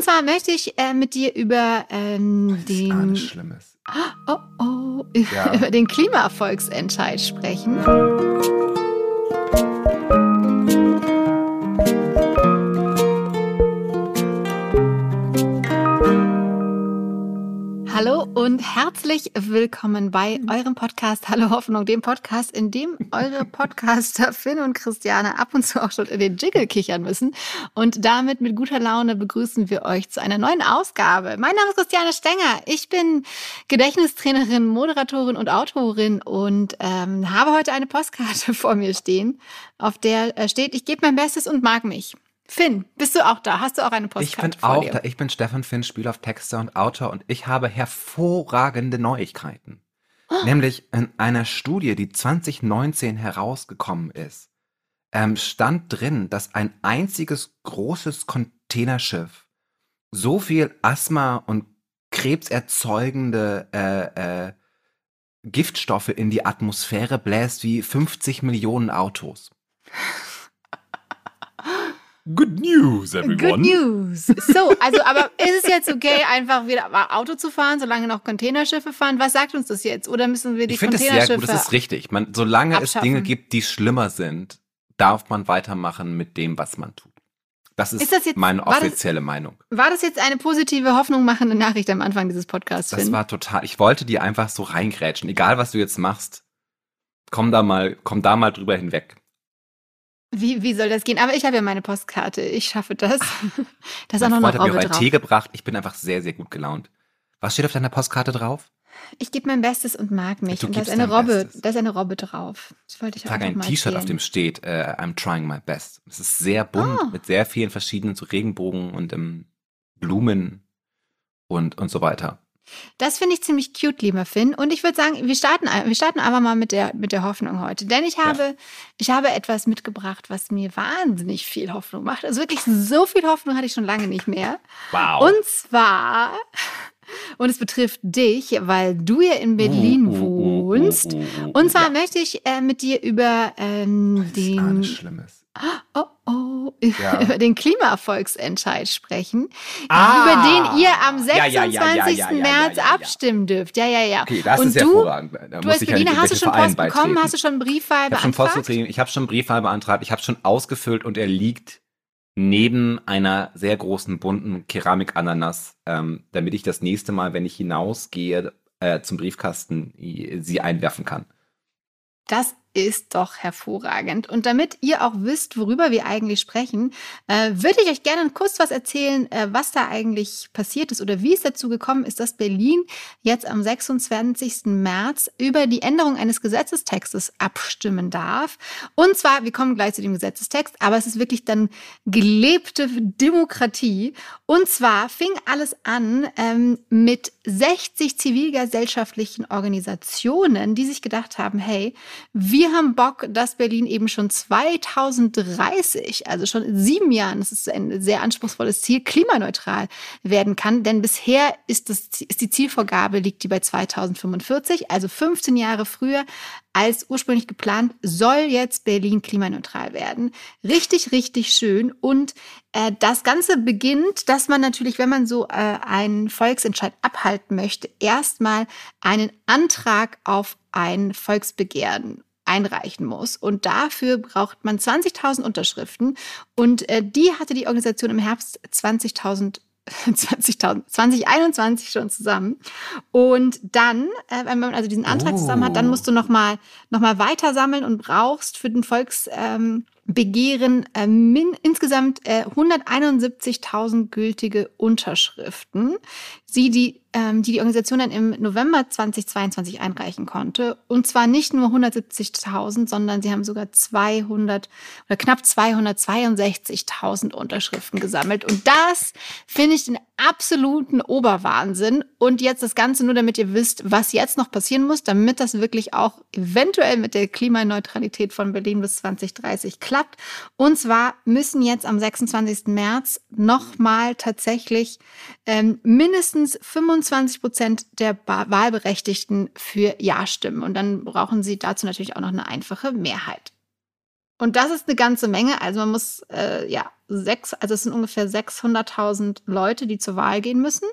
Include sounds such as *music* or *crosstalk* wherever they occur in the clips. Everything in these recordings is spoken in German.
Und zwar möchte ich äh, mit dir über ähm, den. Schlimmes. Oh, oh, ja. *laughs* über den Klimaerfolgsentscheid sprechen. Hallo und herzlich willkommen bei eurem Podcast Hallo Hoffnung, dem Podcast, in dem eure *laughs* Podcaster Finn und Christiane ab und zu auch schon in den Jingle kichern müssen. Und damit mit guter Laune begrüßen wir euch zu einer neuen Ausgabe. Mein Name ist Christiane Stenger. Ich bin Gedächtnistrainerin, Moderatorin und Autorin und ähm, habe heute eine Postkarte *laughs* vor mir stehen, auf der äh, steht, ich gebe mein Bestes und mag mich. Finn, bist du auch da? Hast du auch eine Postkarte Ich bin auch dir? da. Ich bin Stefan Finn, Spieler auf Texter und Autor und ich habe hervorragende Neuigkeiten. Oh. Nämlich in einer Studie, die 2019 herausgekommen ist, ähm, stand drin, dass ein einziges großes Containerschiff so viel Asthma und krebserzeugende äh, äh, Giftstoffe in die Atmosphäre bläst wie 50 Millionen Autos. Good news, everyone. Good news. So, also, aber ist es jetzt okay, einfach wieder Auto zu fahren, solange noch Containerschiffe fahren? Was sagt uns das jetzt? Oder müssen wir die ich Containerschiffe? Ich finde es sehr gut, das ist richtig. Man, solange abschaffen? es Dinge gibt, die schlimmer sind, darf man weitermachen mit dem, was man tut. Das ist, ist das jetzt, meine offizielle das, Meinung. War das jetzt eine positive, hoffnungmachende Nachricht am Anfang dieses Podcasts? Das Finn? war total. Ich wollte die einfach so reingrätschen. Egal, was du jetzt machst, komm da mal, komm da mal drüber hinweg. Wie, wie soll das gehen? Aber ich habe ja meine Postkarte. Ich schaffe das. *laughs* Da ist auch noch eine Robbe mir drauf. Tee gebracht. Ich bin einfach sehr, sehr gut gelaunt. Was steht auf deiner Postkarte drauf? Ich gebe mein Bestes und mag mich. Du und da ist eine Robbe, da ist eine Robbe drauf. Das wollte ich, ich auch ein T-Shirt, auf dem steht, uh, I'm trying my best. Es ist sehr bunt, oh. mit sehr vielen verschiedenen so Regenbogen und um, Blumen und, und so weiter. Das finde ich ziemlich cute, lieber Finn. Und ich würde sagen, wir starten, wir starten einfach mal mit der, mit der Hoffnung heute. Denn ich habe, ja. ich habe etwas mitgebracht, was mir wahnsinnig viel Hoffnung macht. Also wirklich so viel Hoffnung hatte ich schon lange nicht mehr. Wow. Und zwar, und es betrifft dich, weil du ja in Berlin uh, uh, uh, wohnst. und zwar ja. möchte ich äh, mit dir über ähm, den. Schlimmes. Oh, oh, ja. *laughs* über den Klimaerfolgsentscheid sprechen, ah. über den ihr am 26. Ja, März abstimmen dürft. Ja, ja, ja. Okay, das Und ist du, hervorragend. Da du als Berliner, hast du schon Post bekommen? Hast du schon Briefwahl ich beantragt? ich habe schon Briefwahl beantragt. Ich habe schon ausgefüllt und er liegt neben einer sehr großen bunten Keramikananas, ähm, damit ich das nächste Mal, wenn ich hinausgehe äh, zum Briefkasten, sie einwerfen kann. Das ist doch hervorragend. Und damit ihr auch wisst, worüber wir eigentlich sprechen, äh, würde ich euch gerne kurz was erzählen, äh, was da eigentlich passiert ist oder wie es dazu gekommen ist, dass Berlin jetzt am 26. März über die Änderung eines Gesetzestextes abstimmen darf. Und zwar, wir kommen gleich zu dem Gesetzestext, aber es ist wirklich dann gelebte Demokratie. Und zwar fing alles an ähm, mit 60 zivilgesellschaftlichen Organisationen, die sich gedacht haben, hey, wir wir haben Bock, dass Berlin eben schon 2030, also schon in sieben Jahren, das ist ein sehr anspruchsvolles Ziel, klimaneutral werden kann. Denn bisher ist, das, ist die Zielvorgabe, liegt die bei 2045, also 15 Jahre früher als ursprünglich geplant, soll jetzt Berlin klimaneutral werden. Richtig, richtig schön. Und äh, das Ganze beginnt, dass man natürlich, wenn man so äh, einen Volksentscheid abhalten möchte, erstmal einen Antrag auf ein Volksbegehren einreichen muss. Und dafür braucht man 20.000 Unterschriften. Und äh, die hatte die Organisation im Herbst 20.000 20.000, 2021 schon zusammen. Und dann, äh, wenn man also diesen Antrag oh. zusammen hat, dann musst du nochmal noch mal weiter sammeln und brauchst für den Volksbegehren äh, min, insgesamt äh, 171.000 gültige Unterschriften, sie die ähm, die die Organisation dann im November 2022 einreichen konnte. Und zwar nicht nur 170.000, sondern sie haben sogar 200 oder knapp 262.000 Unterschriften gesammelt. Und das finde ich den absoluten Oberwahnsinn. Und jetzt das Ganze nur, damit ihr wisst, was jetzt noch passieren muss, damit das wirklich auch eventuell mit der Klimaneutralität von Berlin bis 2030 klappt. Und zwar müssen jetzt am 26. März nochmal tatsächlich ähm, mindestens 25 25 Prozent der Wahlberechtigten für Ja stimmen. Und dann brauchen sie dazu natürlich auch noch eine einfache Mehrheit. Und das ist eine ganze Menge. Also man muss, äh, ja, sechs, also es sind ungefähr 600.000 Leute, die zur Wahl gehen müssen.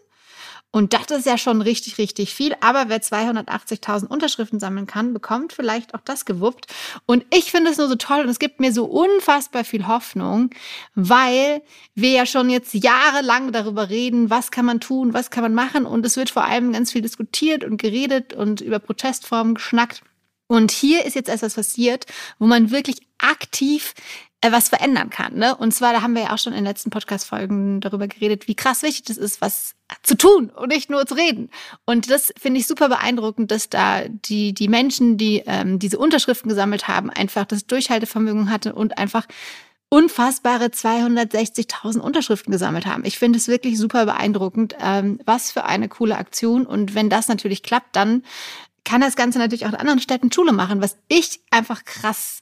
Und das ist ja schon richtig, richtig viel. Aber wer 280.000 Unterschriften sammeln kann, bekommt vielleicht auch das gewuppt. Und ich finde es nur so toll und es gibt mir so unfassbar viel Hoffnung, weil wir ja schon jetzt jahrelang darüber reden, was kann man tun, was kann man machen. Und es wird vor allem ganz viel diskutiert und geredet und über Protestformen geschnackt. Und hier ist jetzt etwas passiert, wo man wirklich aktiv was verändern kann. Ne? Und zwar, da haben wir ja auch schon in den letzten Podcast-Folgen darüber geredet, wie krass wichtig das ist, was zu tun und nicht nur zu reden. Und das finde ich super beeindruckend, dass da die, die Menschen, die ähm, diese Unterschriften gesammelt haben, einfach das Durchhaltevermögen hatten und einfach unfassbare 260.000 Unterschriften gesammelt haben. Ich finde es wirklich super beeindruckend. Ähm, was für eine coole Aktion. Und wenn das natürlich klappt, dann kann das Ganze natürlich auch in anderen Städten Schule machen, was ich einfach krass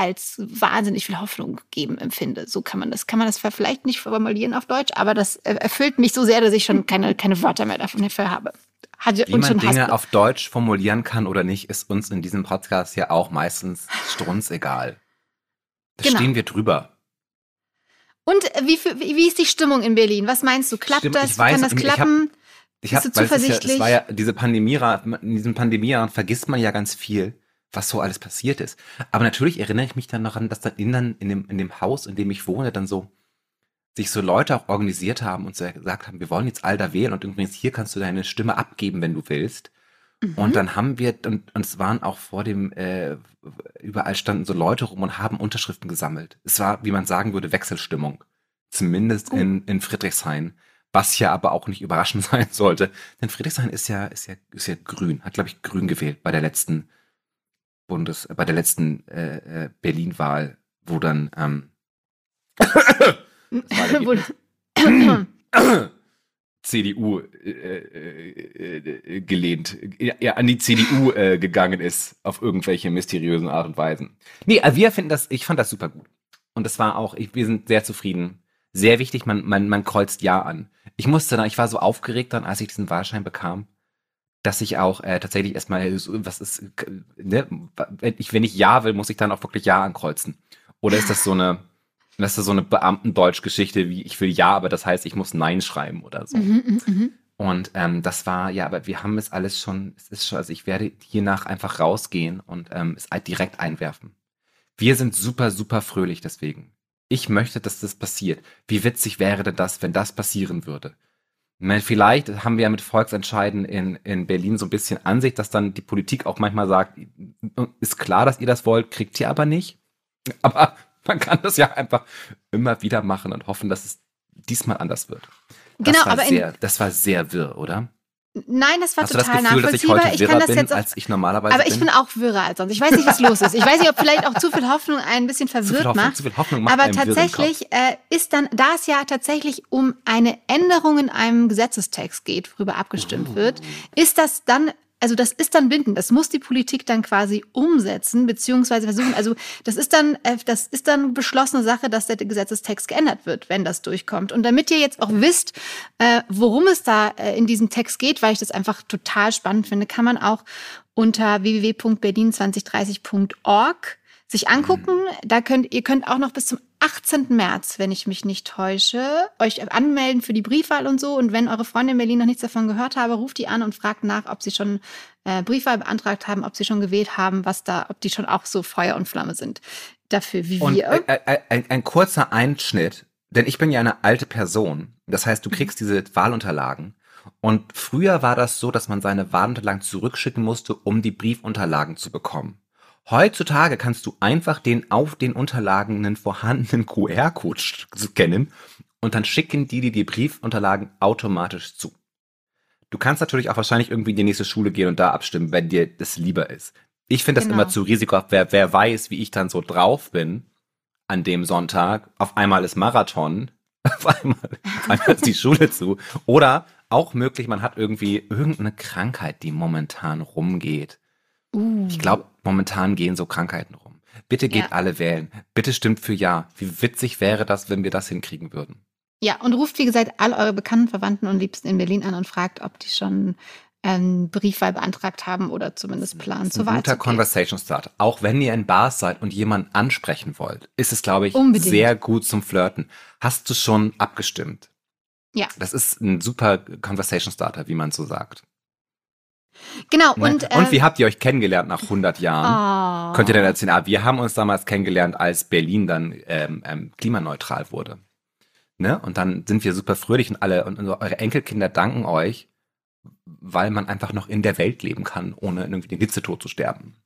als wahnsinnig viel Hoffnung geben empfinde. So kann man das, kann man das vielleicht nicht formulieren auf Deutsch, aber das erfüllt mich so sehr, dass ich schon keine, keine Wörter mehr davon dafür habe. Hat Wie man Dinge Hass auf Deutsch formulieren kann oder nicht, ist uns in diesem Podcast ja auch meistens strunzegal. Da genau. stehen wir drüber. Und wie, wie ist die Stimmung in Berlin? Was meinst du? Klappt Stimm, das? Weiß, kann das klappen? Ich hab, ich hab, Bist du zuversichtlich? Ja, es war ja diese Pandemie, in diesem Pandemiejahr vergisst man ja ganz viel was so alles passiert ist. Aber natürlich erinnere ich mich dann daran, dass dann in, in, dem, in dem Haus, in dem ich wohne, dann so sich so Leute auch organisiert haben und so gesagt haben, wir wollen jetzt all da wählen und übrigens hier kannst du deine Stimme abgeben, wenn du willst. Mhm. Und dann haben wir, und, und es waren auch vor dem, äh, überall standen so Leute rum und haben Unterschriften gesammelt. Es war, wie man sagen würde, Wechselstimmung. Zumindest oh. in, in Friedrichshain. Was ja aber auch nicht überraschend *laughs* sein sollte. Denn Friedrichshain ist ja, ist ja, ist ja grün, hat, glaube ich, grün gewählt bei der letzten Bundes, bei der letzten äh, äh Berlin-Wahl, wo dann ähm, *coughs* CDU *coughs* äh, äh, äh, gelehnt, ja, an die CDU äh, gegangen ist, auf irgendwelche mysteriösen Art und Weisen. Nee, also wir finden das, ich fand das super gut. Und das war auch, ich, wir sind sehr zufrieden. Sehr wichtig, man, man, man kreuzt Ja an. Ich musste dann, ich war so aufgeregt dann, als ich diesen Wahlschein bekam dass ich auch äh, tatsächlich erstmal, was ist, ne, wenn ich, wenn ich Ja will, muss ich dann auch wirklich Ja ankreuzen. Oder ist das so eine, das ist so eine Beamtendeutsch-Geschichte, wie ich will Ja, aber das heißt, ich muss Nein schreiben oder so. Mhm, mh, mh. Und ähm, das war, ja, aber wir haben es alles schon, es ist schon, also ich werde hiernach einfach rausgehen und ähm, es direkt einwerfen. Wir sind super, super fröhlich deswegen. Ich möchte, dass das passiert. Wie witzig wäre denn das, wenn das passieren würde? Meine, vielleicht haben wir ja mit Volksentscheiden in, in Berlin so ein bisschen Ansicht, dass dann die Politik auch manchmal sagt, ist klar, dass ihr das wollt, kriegt ihr aber nicht. *laughs* Aber man kann das ja einfach immer wieder machen und hoffen, dass es diesmal anders wird. Das genau, aber sehr, das war sehr wirr, oder? Nein, das war Hast total du das Gefühl, nachvollziehbar. Dass ich, heute ich kann das bin, jetzt auch, als ich normalerweise Aber ich bin auch wirrer als sonst. Ich weiß nicht, was los ist. Ich weiß nicht, ob vielleicht auch zu viel Hoffnung ein bisschen verwirrt Hoffnung, macht. Zu viel Hoffnung macht aber tatsächlich äh, ist dann, da es ja tatsächlich um eine Änderung in einem Gesetzestext geht, worüber abgestimmt oh. wird, ist das dann also das ist dann bindend. Das muss die Politik dann quasi umsetzen beziehungsweise versuchen. Also das ist dann, äh, das ist dann beschlossene Sache, dass der Gesetzestext geändert wird, wenn das durchkommt. Und damit ihr jetzt auch wisst, äh, worum es da äh, in diesem Text geht, weil ich das einfach total spannend finde, kann man auch unter www.berlin2030.org sich angucken. Mhm. Da könnt ihr könnt auch noch bis zum 18. März, wenn ich mich nicht täusche, euch anmelden für die Briefwahl und so. Und wenn eure Freunde in Berlin noch nichts davon gehört haben, ruft die an und fragt nach, ob sie schon äh, Briefwahl beantragt haben, ob sie schon gewählt haben, was da, ob die schon auch so Feuer und Flamme sind dafür wie und wir. Ein, ein, ein, ein kurzer Einschnitt, denn ich bin ja eine alte Person. Das heißt, du kriegst diese Wahlunterlagen. Und früher war das so, dass man seine Wahlunterlagen zurückschicken musste, um die Briefunterlagen zu bekommen. Heutzutage kannst du einfach den auf den Unterlagen vorhandenen QR-Code scannen und dann schicken die dir die Briefunterlagen automatisch zu. Du kannst natürlich auch wahrscheinlich irgendwie in die nächste Schule gehen und da abstimmen, wenn dir das lieber ist. Ich finde das genau. immer zu risikohaft. Wer, wer weiß, wie ich dann so drauf bin an dem Sonntag, auf einmal ist Marathon, *laughs* auf einmal, auf einmal ist die Schule zu. Oder auch möglich, man hat irgendwie irgendeine Krankheit, die momentan rumgeht. Uh. Ich glaube, momentan gehen so Krankheiten rum. Bitte geht ja. alle wählen. Bitte stimmt für Ja. Wie witzig wäre das, wenn wir das hinkriegen würden? Ja, und ruft, wie gesagt, all eure bekannten Verwandten und Liebsten in Berlin an und fragt, ob die schon ähm, Briefwahl beantragt haben oder zumindest planen zur Wahl guter. Conversation Start. Auch wenn ihr in Bars seid und jemanden ansprechen wollt, ist es, glaube ich, Unbedingt. sehr gut zum Flirten. Hast du schon abgestimmt? Ja. Das ist ein super Conversation Starter, wie man so sagt. Genau, Ne? und, äh, und wie habt ihr euch kennengelernt nach 100 Jahren? oh. Könnt ihr dann erzählen, ah, wir haben uns damals kennengelernt, als Berlin dann ähm, ähm, klimaneutral wurde. Ne? Und dann sind wir super fröhlich und alle und eure Enkelkinder danken euch, weil man einfach noch in der Welt leben kann, ohne irgendwie den Hitzetod zu sterben.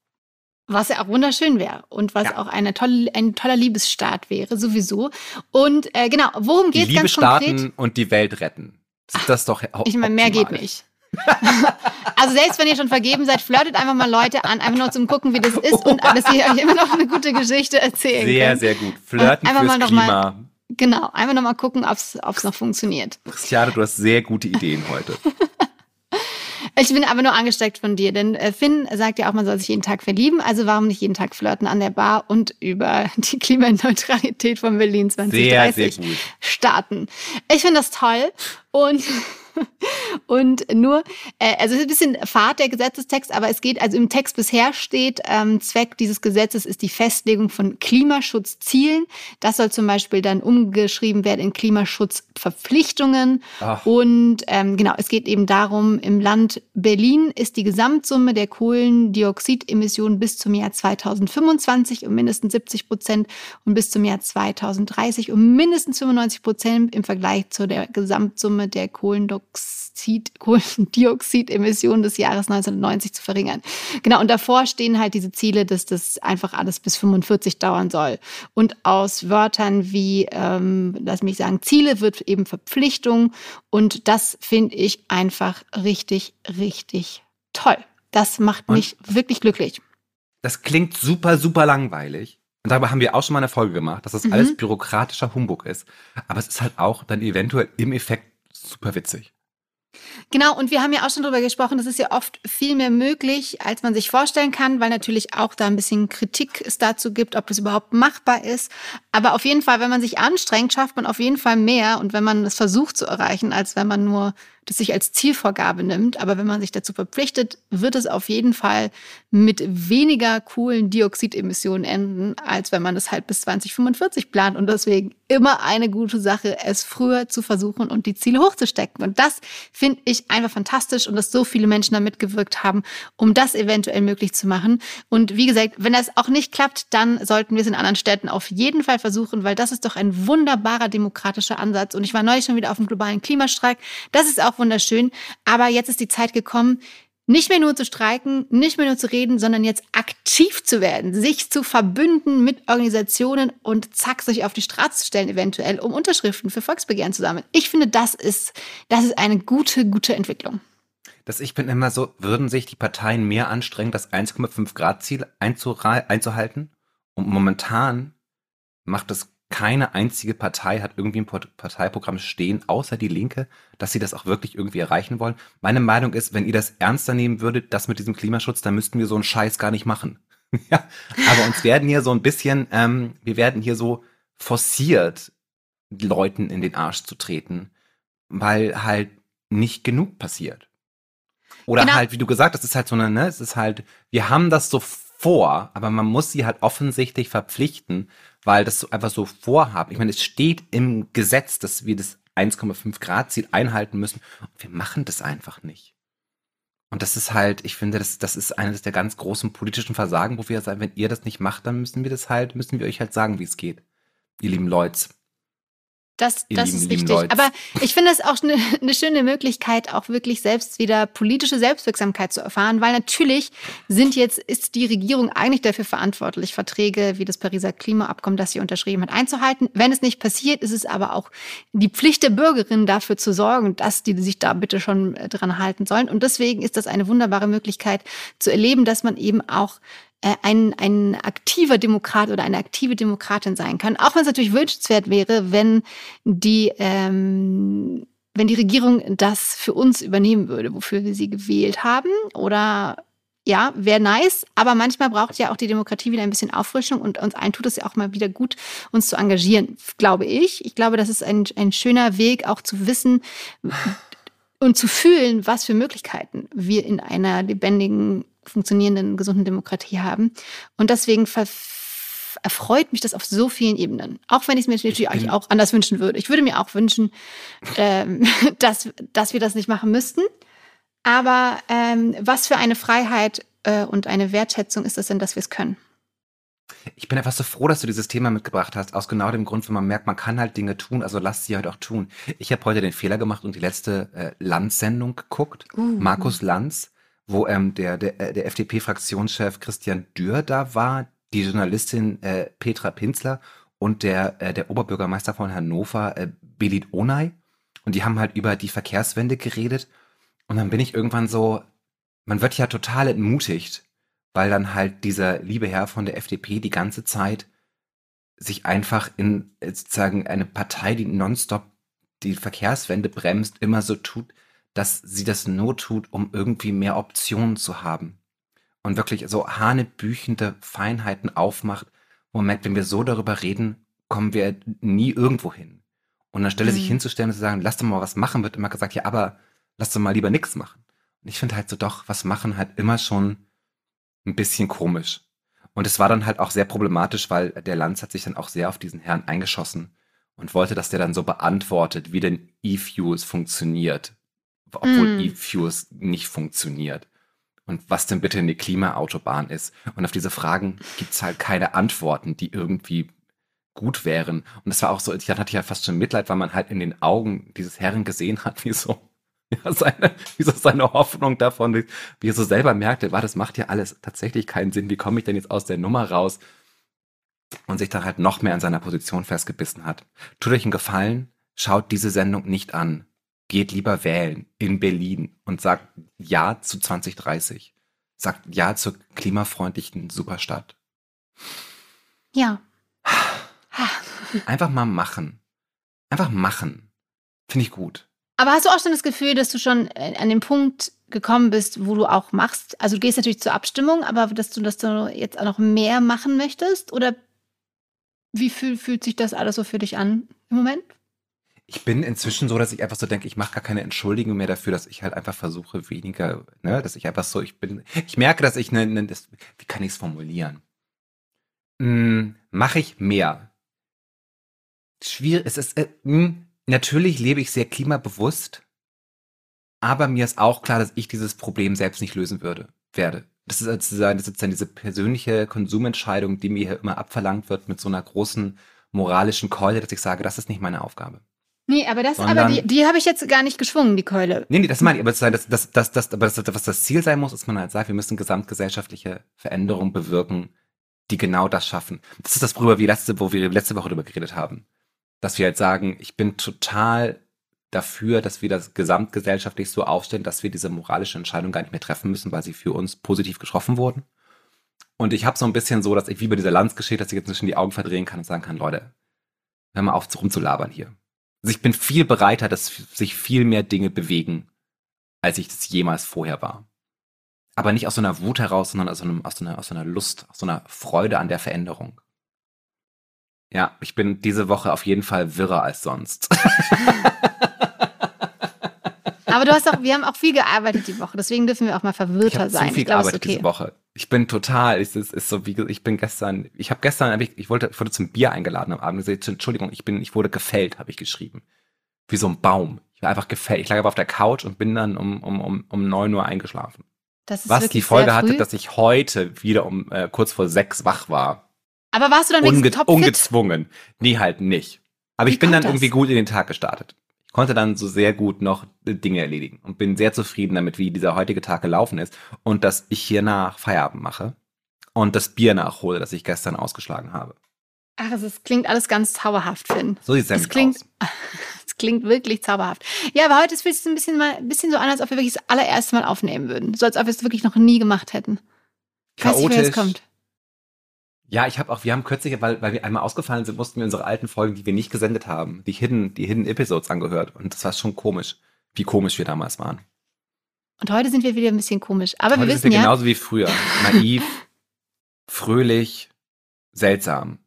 Was ja auch wunderschön wäre und was Ja. auch eine tolle, ein toller Liebesstaat wäre, sowieso. Und äh, genau, worum geht es Liebe ganz starten konkret? und die Welt retten. Ist das doch Ich meine, mehr geht nicht. Also selbst wenn ihr schon vergeben seid, flirtet einfach mal Leute an, einfach nur zum gucken, wie das ist und *laughs* dass ihr euch immer noch eine gute Geschichte erzählen Sehr, könnt. sehr gut. Flirten Einfach fürs mal noch mal- Klima. Genau, einfach nochmal gucken, ob es noch funktioniert. Christiane, du hast sehr gute Ideen heute. *laughs* Ich bin aber nur angesteckt von dir, denn äh, Finn sagt ja auch, man soll sich jeden Tag verlieben. Also warum nicht jeden Tag flirten an der Bar und über *laughs* die Klimaneutralität von Berlin Sehr, 2030 sehr gut. starten? Ich finde das toll und und nur, äh, also es ist ein bisschen fad der Gesetzestext, aber es geht, also im Text bisher steht, ähm, Zweck dieses Gesetzes ist die Festlegung von Klimaschutzzielen. Das soll zum Beispiel dann umgeschrieben werden in Klimaschutzverpflichtungen. Ach. Und ähm, genau, es geht eben darum, im Land Berlin ist die Gesamtsumme der Kohlendioxidemissionen bis zum Jahr 2025 um mindestens 70 Prozent und bis zum Jahr 2030 um mindestens 95 Prozent im Vergleich zu der Gesamtsumme der Kohlendioxid, *laughs* Kohlendioxidemissionen des Jahres 1990 zu verringern. Genau, und davor stehen halt diese Ziele, dass das einfach alles bis 45 dauern soll. Und aus Wörtern wie, ähm, lass mich sagen, Ziele wird eben Verpflichtung. Und das finde ich einfach richtig, richtig toll. Das macht Und- mich wirklich glücklich. Das klingt super, super langweilig. Und darüber haben wir auch schon mal eine Folge gemacht, dass das Mhm. alles bürokratischer Humbug ist. Aber es ist halt auch dann eventuell im Effekt super witzig. Genau, und wir haben ja auch schon darüber gesprochen, das ist ja oft viel mehr möglich, als man sich vorstellen kann, weil natürlich auch da ein bisschen Kritik es dazu gibt, ob das überhaupt machbar ist. Aber auf jeden Fall, wenn man sich anstrengt, schafft man auf jeden Fall mehr und wenn man es versucht zu erreichen, als wenn man nur das sich als Zielvorgabe nimmt. Aber wenn man sich dazu verpflichtet, wird es auf jeden Fall mit weniger coolen Dioxidemissionen enden, als wenn man es halt bis 2045 plant. Und deswegen immer eine gute Sache, es früher zu versuchen und die Ziele hochzustecken. Und das finde ich einfach fantastisch und dass so viele Menschen da mitgewirkt haben, um das eventuell möglich zu machen. Und wie gesagt, wenn das auch nicht klappt, dann sollten wir es in anderen Städten auf jeden Fall versuchen, weil das ist doch ein wunderbarer demokratischer Ansatz. Und ich war neulich schon wieder auf dem globalen Klimastreik. Das ist auch wunderschön. Aber jetzt ist die Zeit gekommen, nicht mehr nur zu streiken, nicht mehr nur zu reden, sondern jetzt aktiv zu werden, sich zu verbünden mit Organisationen und zack, sich auf die Straße zu stellen, eventuell, um Unterschriften für Volksbegehren zu sammeln. Ich finde, das ist, das ist eine gute, gute Entwicklung. Das ich bin immer so, würden sich die Parteien mehr anstrengen, das 1,5 Grad Ziel einzuhalten? Und momentan macht es keine einzige Partei, hat irgendwie im Parteiprogramm stehen, außer die Linke, dass sie das auch wirklich irgendwie erreichen wollen. Meine Meinung ist, wenn ihr das ernster nehmen würdet, das mit diesem Klimaschutz, dann müssten wir so einen Scheiß gar nicht machen. *laughs* ja, aber uns werden hier so ein bisschen, ähm, wir werden hier so forciert, Leuten in den Arsch zu treten, weil halt nicht genug passiert. Oder Genau. halt, wie du gesagt hast, es ist halt so eine, ne, es ist halt, wir haben das so vor, aber man muss sie halt offensichtlich verpflichten, weil das so einfach so vorhaben. Ich meine, es steht im Gesetz, dass wir das 1,5 Grad Ziel einhalten müssen. Und wir machen das einfach nicht. Und das ist halt, ich finde, das, das ist eines der ganz großen politischen Versagen, wo wir sagen, wenn ihr das nicht macht, dann müssen wir das halt, müssen wir euch halt sagen, wie es geht. Ihr lieben Leute. Das, das lieben, ist richtig. Leute. Aber ich finde es auch eine, *laughs* eine schöne Möglichkeit, auch wirklich selbst wieder politische Selbstwirksamkeit zu erfahren, weil natürlich sind jetzt, ist die Regierung eigentlich dafür verantwortlich, Verträge wie das Pariser Klimaabkommen, das sie unterschrieben hat, einzuhalten. Wenn es nicht passiert, ist es aber auch die Pflicht der Bürgerinnen dafür zu sorgen, dass die sich da bitte schon äh, dran halten sollen. Und deswegen ist das eine wunderbare Möglichkeit zu erleben, dass man eben auch ein, ein aktiver Demokrat oder eine aktive Demokratin sein kann. Auch wenn es natürlich wünschenswert wäre, wenn die, ähm, wenn die Regierung das für uns übernehmen würde, wofür wir sie gewählt haben. Oder ja, wäre nice, aber manchmal braucht ja auch die Demokratie wieder ein bisschen Auffrischung und uns allen tut es ja auch mal wieder gut, uns zu engagieren, glaube ich. Ich glaube, das ist ein, ein schöner Weg, auch zu wissen, und zu fühlen, was für Möglichkeiten wir in einer lebendigen, funktionierenden, gesunden Demokratie haben. Und deswegen erfreut mich das auf so vielen Ebenen. Auch wenn ich es mir natürlich eigentlich auch anders wünschen würde. Ich würde mir auch wünschen, ähm, *laughs* dass, dass wir das nicht machen müssten. Aber ähm, was für eine Freiheit äh, und eine Wertschätzung ist es denn, dass wir es können? Ich bin einfach so froh, dass du dieses Thema mitgebracht hast, aus genau dem Grund, wenn man merkt, man kann halt Dinge tun, also lass sie halt auch tun. Ich habe heute den Fehler gemacht und die letzte äh, Lanz-Sendung geguckt, uh. Markus Lanz, wo ähm, der, der, äh, der FDP-Fraktionschef Christian Dürr da war, die Journalistin äh, Petra Pinzler und der, äh, der Oberbürgermeister von Hannover, äh, Belit Onay. Und die haben halt über die Verkehrswende geredet. Und dann bin ich irgendwann so, man wird ja total entmutigt, weil dann halt dieser liebe Herr von der FDP die ganze Zeit sich einfach in sozusagen eine Partei, die nonstop die Verkehrswende bremst, immer so tut, dass sie das nur tut, um irgendwie mehr Optionen zu haben. Und wirklich so hanebüchende Feinheiten aufmacht, wo man merkt, wenn wir so darüber reden, kommen wir nie irgendwo hin. Und anstelle mhm. sich hinzustellen und zu sagen, lass doch mal was machen, wird immer gesagt, ja, aber lass doch mal lieber nichts machen. Und ich finde halt so doch, was machen halt immer schon ein bisschen komisch. Und es war dann halt auch sehr problematisch, weil der Lanz hat sich dann auch sehr auf diesen Herrn eingeschossen und wollte, dass der dann so beantwortet, wie denn E-Fuels funktioniert, obwohl mm. E-Fuels nicht funktioniert. Und was denn bitte eine Klimaautobahn ist. Und auf diese Fragen gibt's halt keine Antworten, die irgendwie gut wären. Und das war auch so, ich hatte ja fast schon Mitleid, weil man halt in den Augen dieses Herren gesehen hat, *laughs* wie so ja, seine, wie so seine Hoffnung davon, wie er so selber merkte, war, das macht ja alles tatsächlich keinen Sinn. Wie komme ich denn jetzt aus der Nummer raus? Und sich dann halt noch mehr an seiner Position festgebissen hat. Tut euch einen Gefallen, schaut diese Sendung nicht an. Geht lieber wählen in Berlin und sagt Ja zu 2030. Sagt Ja zur klimafreundlichen Superstadt. Ja. Einfach mal machen. Einfach machen. Finde ich gut. Aber hast du auch schon das Gefühl, dass du schon äh, an den Punkt gekommen bist, wo du auch machst? Also du gehst natürlich zur Abstimmung, aber dass du das jetzt auch noch mehr machen möchtest? Oder wie fühl, fühlt sich das alles so für dich an im Moment? Ich bin inzwischen so, dass ich einfach so denke, ich mache gar keine Entschuldigung mehr dafür, dass ich halt einfach versuche, weniger, ne, dass ich einfach so, ich bin, ich merke, dass ich ne, ne das, wie kann ich es formulieren? Hm, mache ich mehr. Schwierig, es ist, äh, hm, natürlich lebe ich sehr klimabewusst, aber mir ist auch klar, dass ich dieses Problem selbst nicht lösen würde, werde. Das ist sozusagen, das ist dann diese persönliche Konsumentscheidung, die mir hier immer abverlangt wird mit so einer großen moralischen Keule, dass ich sage, das ist nicht meine Aufgabe. Nee, aber das, Sondern, aber die, die habe ich jetzt gar nicht geschwungen, die Keule. Nee, nee, das meine ich, aber das, das, das, das, aber das, was das Ziel sein muss, ist man halt sagt, wir müssen gesamtgesellschaftliche Veränderungen bewirken, die genau das schaffen. Das ist das, worüber wir letzte, wo wir letzte Woche darüber geredet haben dass wir halt sagen, ich bin total dafür, dass wir das gesamtgesellschaftlich so aufstellen, dass wir diese moralische Entscheidung gar nicht mehr treffen müssen, weil sie für uns positiv getroffen wurden. Und ich habe so ein bisschen so, dass ich wie bei dieser Landsgeschichte, dass ich jetzt zwischen die Augen verdrehen kann und sagen kann, Leute, hör mal auf, rumzulabern hier. Also ich bin viel bereiter, dass sich viel mehr Dinge bewegen, als ich das jemals vorher war. Aber nicht aus so einer Wut heraus, sondern aus so, einem, aus so, einer, aus so einer Lust, aus so einer Freude an der Veränderung. Ja, ich bin diese Woche auf jeden Fall wirrer als sonst. *laughs* Aber du hast auch, wir haben auch viel gearbeitet die Woche, deswegen dürfen wir auch mal verwirrter ich sein. Zu viel ich glaub, gearbeitet okay. diese Woche. Ich bin total, es ist, ist so wie, ich bin gestern, ich habe gestern, ich wollte, ich wurde zum Bier eingeladen am Abend, gesagt, Entschuldigung, ich bin, ich wurde gefällt, habe ich geschrieben. Wie so ein Baum. Ich war einfach gefällt. Ich lag aber auf der Couch und bin dann um, um, um, um neun Uhr eingeschlafen. Was die Folge hatte, dass ich heute wieder um äh, kurz vor sechs wach war. Aber warst du dann Unge topfit? Ungezwungen. Nee, halt nicht. Aber Wie ich bin dann das? irgendwie gut in den Tag gestartet. Konnte dann so sehr gut noch Dinge erledigen und bin sehr zufrieden damit, wie dieser heutige Tag gelaufen ist und dass ich hier nach Feierabend mache und das Bier nachhole, das ich gestern ausgeschlagen habe. Ach, es klingt alles ganz zauberhaft, Finn. So sieht es nämlich klingt, aus. *laughs* Es klingt wirklich zauberhaft. Ja, aber heute fühlt es ein bisschen, mal, ein bisschen so an, als ob wir wirklich das allererste Mal aufnehmen würden. So als ob wir es wirklich noch nie gemacht hätten. Chaotisch. Weiß nicht, wer jetzt kommt. Ja, ich habe auch, wir haben kürzlich, weil, weil wir einmal ausgefallen sind, mussten wir unsere alten Folgen, die wir nicht gesendet haben, die Hidden, die Hidden Episodes angehört. Und das war schon komisch, wie komisch wir damals waren. Und heute sind wir wieder ein bisschen komisch. Aber heute wir wissen sind wir ja. genauso wie früher. Naiv, *laughs* fröhlich, seltsam.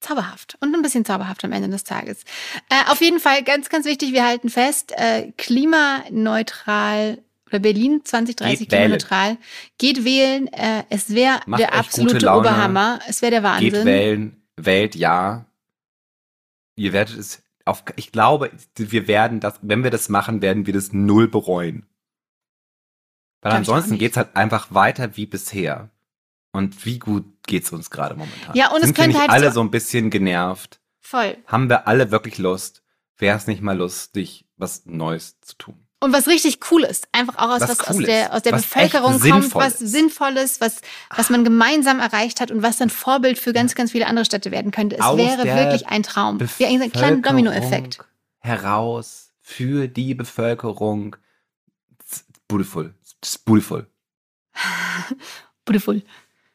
zauberhaft und ein bisschen zauberhaft am Ende des Tages. Äh, auf jeden Fall ganz, ganz wichtig, wir halten fest, äh, klimaneutral oder Berlin 2030 Geht wählen. klimaneutral. Geht wählen. Äh, es wäre der absolute. Oberhammer. Es wäre der Wahnsinn. Geht wählen, wählt ja. Ihr werdet es auf, ich glaube, wir werden das, wenn wir das machen, werden wir das null bereuen. Weil Glaub ansonsten geht's halt einfach weiter wie bisher. Und wie gut geht's uns gerade momentan? Ja, und es Sind wir könnte halt alle so- so ein bisschen genervt? Voll. Haben wir alle wirklich Lust? Wäre es nicht mal lustig, was Neues zu tun? Und was richtig cool ist, einfach auch aus Was was, aus cool der, ist, aus der was Bevölkerung kommt, Sinnvolles. was Sinnvolles, was, was man gemeinsam erreicht hat und was dann Vorbild für ganz, ganz viele andere Städte werden könnte. Es Aus wäre der wirklich ein Traum. Wie ein kleiner Dominoeffekt. Heraus für die Bevölkerung. Beautiful. It's beautiful. Beautiful.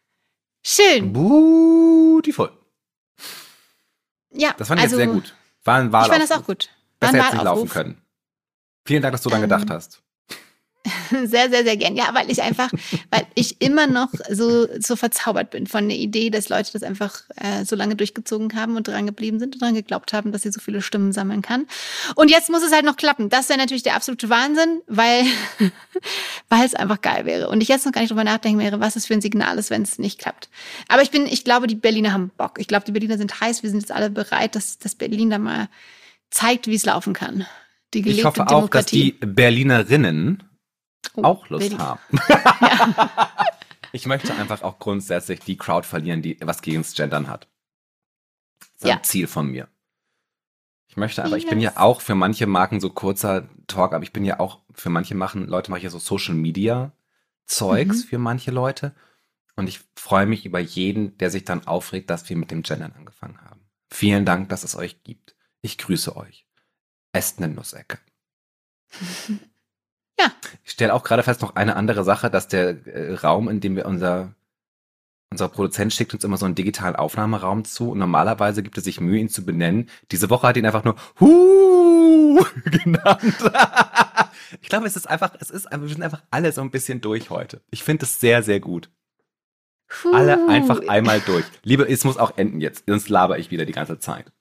*laughs* Schön. Beautiful. Ja, Das fand ich also, jetzt sehr gut. War ein Ich Wahlaufruf. fand das auch gut. War Besser hätte nicht laufen können. Vielen Dank, dass du daran Ähm, gedacht hast. *laughs* Sehr, sehr, sehr gern. Ja, weil ich einfach, weil ich immer noch so, so verzaubert bin von der Idee, dass Leute das einfach äh, so lange durchgezogen haben und dran geblieben sind und dran geglaubt haben, dass sie so viele Stimmen sammeln kann. Und jetzt muss es halt noch klappen. Das wäre natürlich der absolute Wahnsinn, weil, *laughs* weil es einfach geil wäre. Und ich jetzt noch gar nicht drüber nachdenken wäre, was es für ein Signal ist, wenn es nicht klappt. Aber ich bin, ich glaube, die Berliner haben Bock. Ich glaube, die Berliner sind heiß. Wir sind jetzt alle bereit, dass, dass Berlin da mal zeigt, wie es laufen kann. Die Ich gelebte hoffe auch, dass die Berlinerinnen Oh, auch Lust Berlin. haben. *laughs* *laughs* Ich möchte einfach auch grundsätzlich die Crowd verlieren, die was gegen das Gendern hat. Das ist Ja. ein Ziel von mir. Ich möchte aber, ich Yes. bin ja auch für manche Marken so kurzer Talk, aber ich bin ja auch für manche machen, Leute mache ich ja so Social Media Zeugs Mhm. für manche Leute. Und ich freue mich über jeden, der sich dann aufregt, dass wir mit dem Gendern angefangen haben. Vielen Dank, dass es euch gibt. Ich grüße euch. Esst eine Nussecke. *laughs* Ja. Ich stelle auch gerade fest noch eine andere Sache, dass der äh, Raum, in dem wir unser unser Produzent schickt uns immer so einen digitalen Aufnahmeraum zu und normalerweise gibt es sich Mühe, ihn zu benennen. Diese Woche hat ihn einfach nur Hu *laughs* genannt. *laughs* ich glaube, es ist einfach, es ist, wir sind einfach alle so ein bisschen durch heute. Ich finde es sehr, sehr gut. Alle Puh. einfach einmal durch. Liebe, es muss auch enden jetzt, sonst laber ich wieder die ganze Zeit.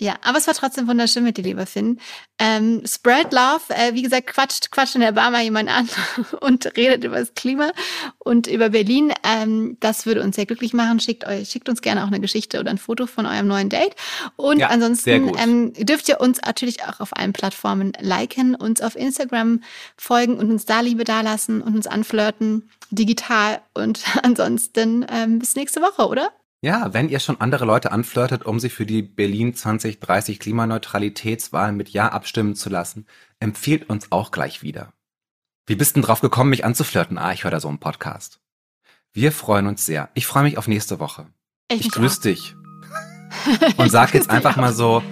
Ja, aber es war trotzdem wunderschön mit dir, lieber Finn. Ähm, spread Love, äh, wie gesagt, quatscht, quatscht in der Bar mal jemand an *laughs* und redet über das Klima und über Berlin. Ähm, das würde uns sehr glücklich machen. Schickt, euch, schickt uns gerne auch eine Geschichte oder ein Foto von eurem neuen Date. Und Ja, ansonsten ähm, dürft ihr uns natürlich auch auf allen Plattformen liken, uns auf Instagram folgen und uns da Liebe dalassen und uns anflirten, digital. Und *laughs* ansonsten ähm, bis nächste Woche, oder? Ja, wenn ihr schon andere Leute anflirtet, um sie für die Berlin 2030 Klimaneutralitätswahl mit Ja abstimmen zu lassen, empfiehlt uns auch gleich wieder. Wie bist denn drauf gekommen, mich anzuflirten? Ah, ich höre da so einen Podcast. Wir freuen uns sehr. Ich freue mich auf nächste Woche. Ich mich grüße dich. Und sag jetzt *laughs* einfach mal so,